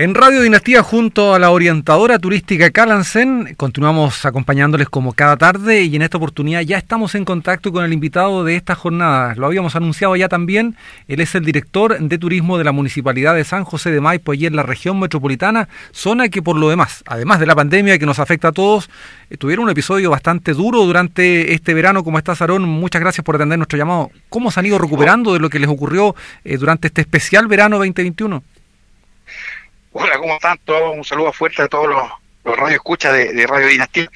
En Radio Dinastía, junto a la orientadora turística Calansen, continuamos acompañándoles como cada tarde y en esta oportunidad ya estamos en contacto con el invitado de esta jornada. Lo habíamos anunciado ya también. Él es el director de turismo de la Municipalidad de San José de Maipo, allí en la región metropolitana, zona que por lo demás, además de la pandemia que nos afecta a todos, eh, tuvieron un episodio bastante duro durante este verano. ¿Cómo está, Sarón? Muchas gracias por atender nuestro llamado. ¿Cómo se han ido recuperando de lo que les ocurrió eh, durante este especial verano 2021? Hola, ¿cómo están todos? Un saludo fuerte a todos los, los radioescuchas de, de Radio Dinastía.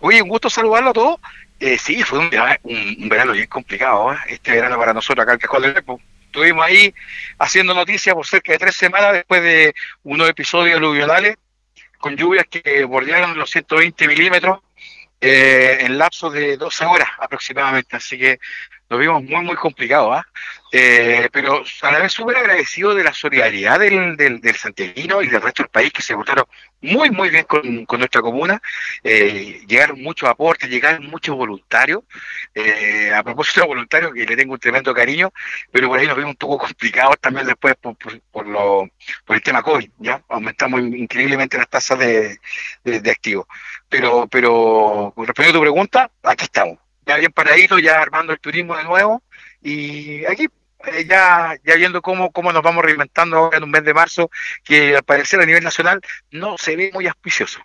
Oye, un gusto saludarlo a todos. Eh, sí, fue un, un, verano bien complicado, ¿eh? este verano para nosotros acá en Cajón del Lepo. Estuvimos ahí haciendo noticias por cerca de tres semanas después de unos episodios aluvionales con lluvias que bordearon los 120 milímetros eh, en lapsos de 12 horas aproximadamente. Así que nos vimos muy, muy complicados, ¿ah? ¿eh? pero a la vez súper agradecido de la solidaridad del, del, santiaguino y del resto del país que se portaron muy, muy bien con, con nuestra comuna. Eh, llegaron muchos aportes, llegaron muchos voluntarios. Eh, a propósito de voluntarios, que le tengo un tremendo cariño, pero por ahí nos vimos un poco complicados también después por, por, por, lo, por el tema COVID, ¿ya? Aumentamos increíblemente las tasas de, de, de activos. Pero, pero, respondiendo a tu pregunta, aquí estamos ya bien paradito, ya armando el turismo de nuevo y aquí eh, ya, ya viendo cómo, cómo nos vamos reinventando ahora en un mes de marzo que al parecer a nivel nacional no se ve muy auspicioso.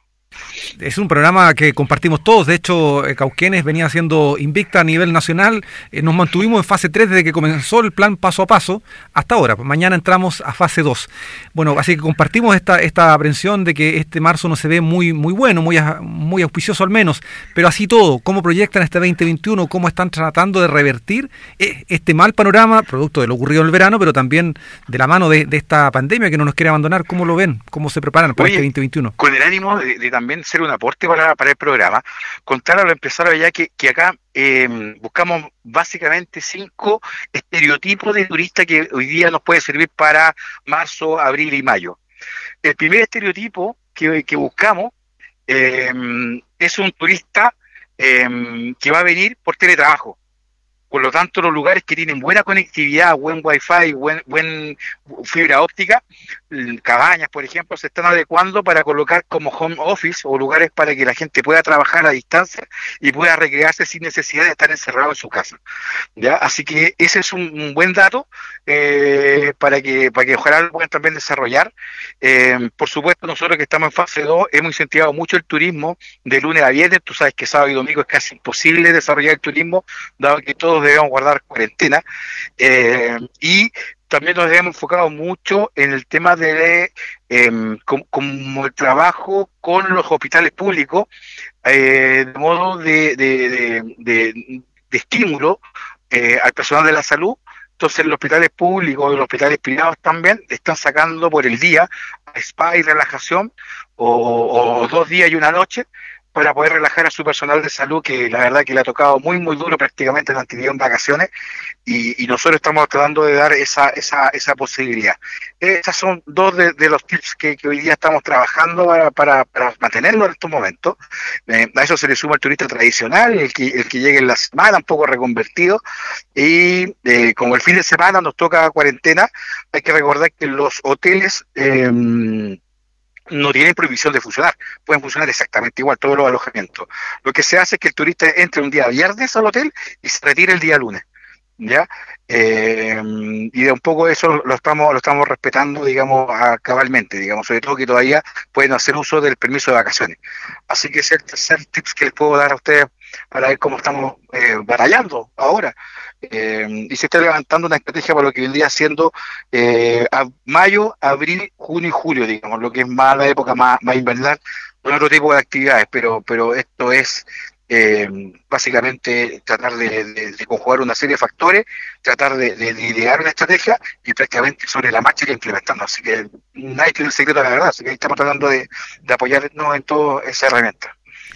Es un programa que compartimos todos. De hecho, eh, Cauquenes venía siendo invicta a nivel nacional. Eh, nos mantuvimos en fase 3 desde que comenzó el plan paso a paso hasta ahora. Mañana entramos a fase 2. Bueno, así que compartimos esta, esta aprensión de que este marzo no se ve muy, muy bueno, muy, muy auspicioso al menos. Pero así todo, ¿cómo proyectan este 2021? ¿Cómo están tratando de revertir eh, este mal panorama, producto de lo ocurrido en el verano, pero también de la mano de, de esta pandemia que no nos quiere abandonar? ¿Cómo lo ven? ¿Cómo se preparan para Oye, este 2021? Con el ánimo de, de también ser un aporte para, para el programa, contar a los empresarios ya que, que acá eh, buscamos básicamente cinco estereotipos de turista que hoy día nos puede servir para marzo, abril y mayo. El primer estereotipo que, que buscamos eh, es un turista eh, que va a venir por teletrabajo. Por lo tanto, los lugares que tienen buena conectividad, buen wifi, buen, buen fibra óptica, cabañas, por ejemplo, se están adecuando para colocar como home office o lugares para que la gente pueda trabajar a distancia y pueda recrearse sin necesidad de estar encerrado en su casa. ¿ya? Así que ese es un, un buen dato eh, para que para que ojalá lo puedan también desarrollar. Eh, por supuesto, nosotros que estamos en fase 2 hemos incentivado mucho el turismo de lunes a viernes. Tú sabes que sábado y domingo es casi imposible desarrollar el turismo, dado que todos debemos guardar cuarentena. Eh, y también nos hemos enfocado mucho en el tema de eh, como, como, el trabajo con los hospitales públicos, eh, de modo de, de, de, de estímulo eh, al personal de la salud. Entonces, los hospitales públicos y los hospitales privados también están sacando por el día spa y relajación, o, o dos días y una noche, para poder relajar a su personal de salud, que la verdad que le ha tocado muy, muy duro prácticamente actividad en vacaciones, y, y, nosotros estamos tratando de dar esa, esa, esa posibilidad. Estas son dos de, de los tips que, que, hoy día estamos trabajando para, para, para mantenerlo en estos momentos. Eh, a eso se le suma el turista tradicional, el que, el que llegue en la semana, un poco reconvertido, y eh, como el fin de semana nos toca cuarentena, hay que recordar que los hoteles... Eh, no tienen prohibición de funcionar, pueden funcionar exactamente igual todos los alojamientos. Lo que se hace es que el turista entre un día viernes al hotel y se retire el día lunes. ¿Ya? Eh, y de un poco eso lo estamos, lo estamos respetando, digamos, cabalmente, digamos, sobre todo que todavía pueden hacer uso del permiso de vacaciones. Así que ese es el tercer tips que les puedo dar a ustedes para ver cómo estamos eh, batallando ahora. Eh, y se está levantando una estrategia para lo que vendría siendo eh, a mayo, abril, junio y julio, digamos, lo que es más la época más, más con otro tipo de actividades, pero, pero esto es eh, básicamente tratar de, conjugar una serie de factores, tratar de, de, idear una estrategia y prácticamente sobre la marcha ir implementando. Así que nadie tiene el secreto de la verdad, así que estamos tratando de, apoyarnos en toda esa herramienta.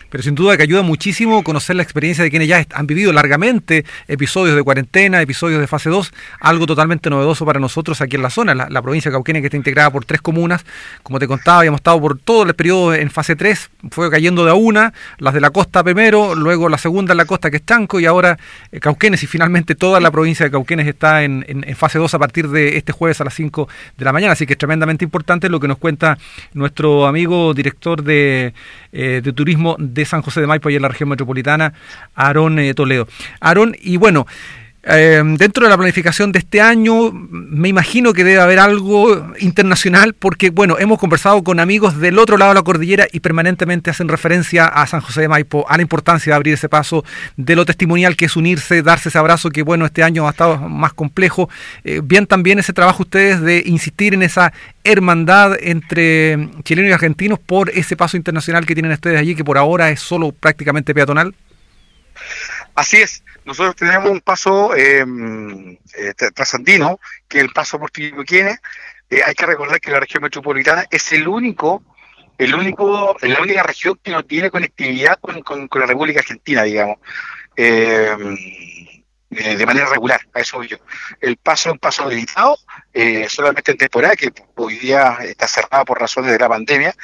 Pero sin duda que ayuda muchísimo conocer la experiencia de quienes ya han vivido largamente episodios de cuarentena, episodios de fase 2, algo totalmente novedoso para nosotros aquí en la zona, la, provincia de Cauquenes que está integrada por tres comunas, como te contaba, habíamos estado por todo el periodo en fase 3, fue cayendo de a una, las de la costa primero, luego la segunda en la costa que es Chanco y ahora eh, Cauquenes y finalmente toda la provincia de Cauquenes está en, fase 2 a partir de este jueves a las 5 de la mañana, así que es tremendamente importante lo que nos cuenta nuestro amigo director de, eh, turismo San José de Maipo y en la región metropolitana, Aarón eh, Toledo. Aarón, y bueno, eh, dentro de la planificación de este año, me imagino que debe haber algo internacional, porque, bueno, hemos conversado con amigos del otro lado de la cordillera y permanentemente hacen referencia a San José de Maipo, a la importancia de abrir ese paso, de lo testimonial que es unirse, darse ese abrazo, que, bueno, este año ha estado más complejo. Eh, bien también ese trabajo ustedes de insistir en esa hermandad entre chilenos y argentinos por ese paso internacional que tienen ustedes allí, que por ahora es solo prácticamente peatonal. Así es, nosotros tenemos un paso em, eh, trasandino, que es el paso por Tiliquienes. Eh, hay que recordar que la región metropolitana es el único, el único, la única región que no tiene conectividad con, la República Argentina, digamos. Eh, eh, de manera regular, a eso voy yo. El paso es un paso habilitado, eh, solamente en temporada, que hoy día está cerrado por razones de la pandemia,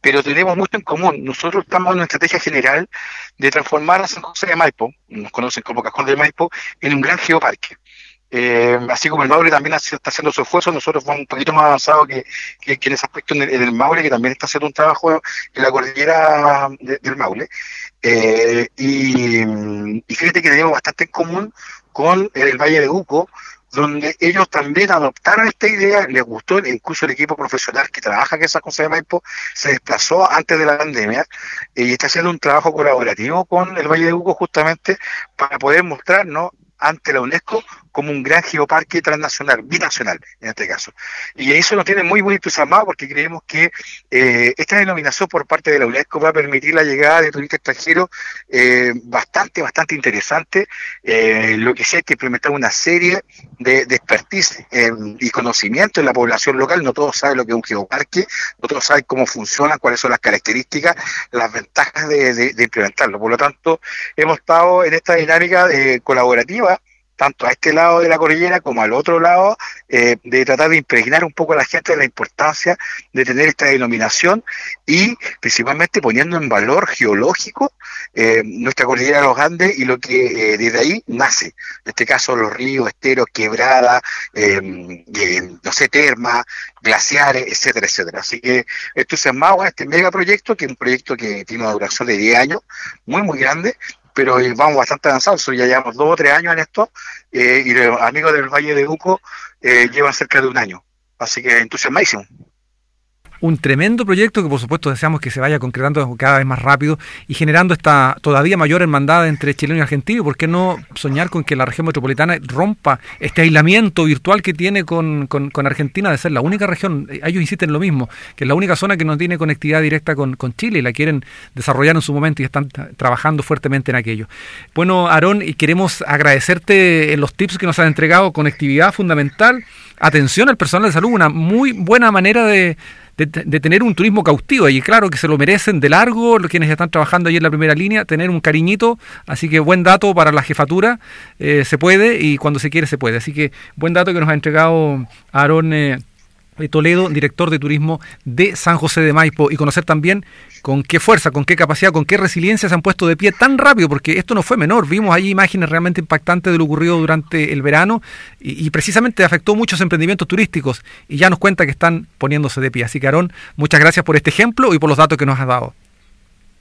pero tenemos mucho en común. Nosotros estamos en una estrategia general de transformar a San José de Maipo, nos conocen como Cajón de Maipo, en un gran geoparque. Eh, así como el Maule también está haciendo su esfuerzo, nosotros vamos un poquito más avanzados que, en ese aspecto en el, Maule, que también está haciendo un trabajo en la cordillera del Maule. Eh, y, fíjate que tenemos bastante en común con el Valle de Uco, donde ellos también adoptaron esta idea, les gustó, incluso el equipo profesional que trabaja en esa cosa de Maipo se desplazó antes de la pandemia y está haciendo un trabajo colaborativo con el Valle de Uco justamente para poder mostrarnos ante la UNESCO como un gran geoparque transnacional, binacional en este caso. Y eso nos tiene muy, muy entusiasmados porque creemos que eh, esta denominación por parte de la UNESCO va a permitir la llegada de turistas extranjeros eh, bastante, bastante interesante. Eh, lo que sí hay que implementar una serie de, de expertise y conocimiento en la población local. No todos saben lo que es un geoparque, no todos saben cómo funciona, cuáles son las características, las ventajas de, de implementarlo. Por lo tanto, hemos estado en esta dinámica colaborativa tanto a este lado de la cordillera como al otro lado, eh, de tratar de impregnar un poco a la gente de la importancia de tener esta denominación y principalmente poniendo en valor geológico eh, nuestra cordillera de los Andes y lo que eh, desde ahí nace. En este caso los ríos, esteros, quebradas, no sé, termas, glaciares, etcétera, etcétera. Así que esto es más este megaproyecto, que es un proyecto que tiene una duración de 10 años, muy, muy grande, pero vamos bastante avanzados, ya llevamos dos o tres años en esto, eh, y los amigos del Valle de Uco eh, llevan cerca de un año. Así que entusiasmadísimo un tremendo proyecto que por supuesto deseamos que se vaya concretando cada vez más rápido y generando esta todavía mayor hermandad entre chileno y argentino. ¿Por qué no soñar con que la región metropolitana rompa este aislamiento virtual que tiene con, con, Argentina de ser la única región? Ellos insisten en lo mismo, que es la única zona que no tiene conectividad directa con, con Chile y la quieren desarrollar en su momento y están trabajando fuertemente en aquello. Bueno, Aarón, y queremos agradecerte los tips que nos han entregado, conectividad fundamental, atención al personal de salud, una muy buena manera de de, tener un turismo cautivo. Y claro que se lo merecen de largo los quienes están trabajando allí en la primera línea, tener un cariñito. Así que buen dato para la jefatura. Eh, se puede y cuando se quiere se puede. Así que buen dato que nos ha entregado Aarón. Eh, Toledo, director de turismo de San José de Maipo, y conocer también con qué fuerza, con qué capacidad, con qué resiliencia se han puesto de pie tan rápido, porque esto no fue menor. Vimos allí imágenes realmente impactantes de lo ocurrido durante el verano y, precisamente afectó muchos emprendimientos turísticos y ya nos cuenta que están poniéndose de pie. Así que, Aarón, muchas gracias por este ejemplo y por los datos que nos has dado.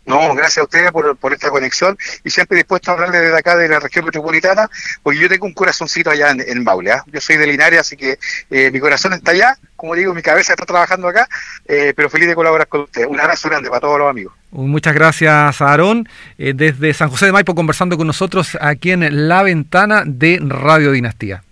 No, gracias a ustedes por, por, esta conexión y siempre dispuesto a hablarle desde acá de la región metropolitana, porque yo tengo un corazoncito allá en, en Maule. ¿ah? Yo soy de Linares, así que eh, mi corazón está allá, como digo, mi cabeza está trabajando acá, eh, pero feliz de colaborar con ustedes. Un abrazo grande para todos los amigos. Muchas gracias, Aarón. Eh, desde San José de Maipo conversando con nosotros aquí en La Ventana de Radio Dinastía.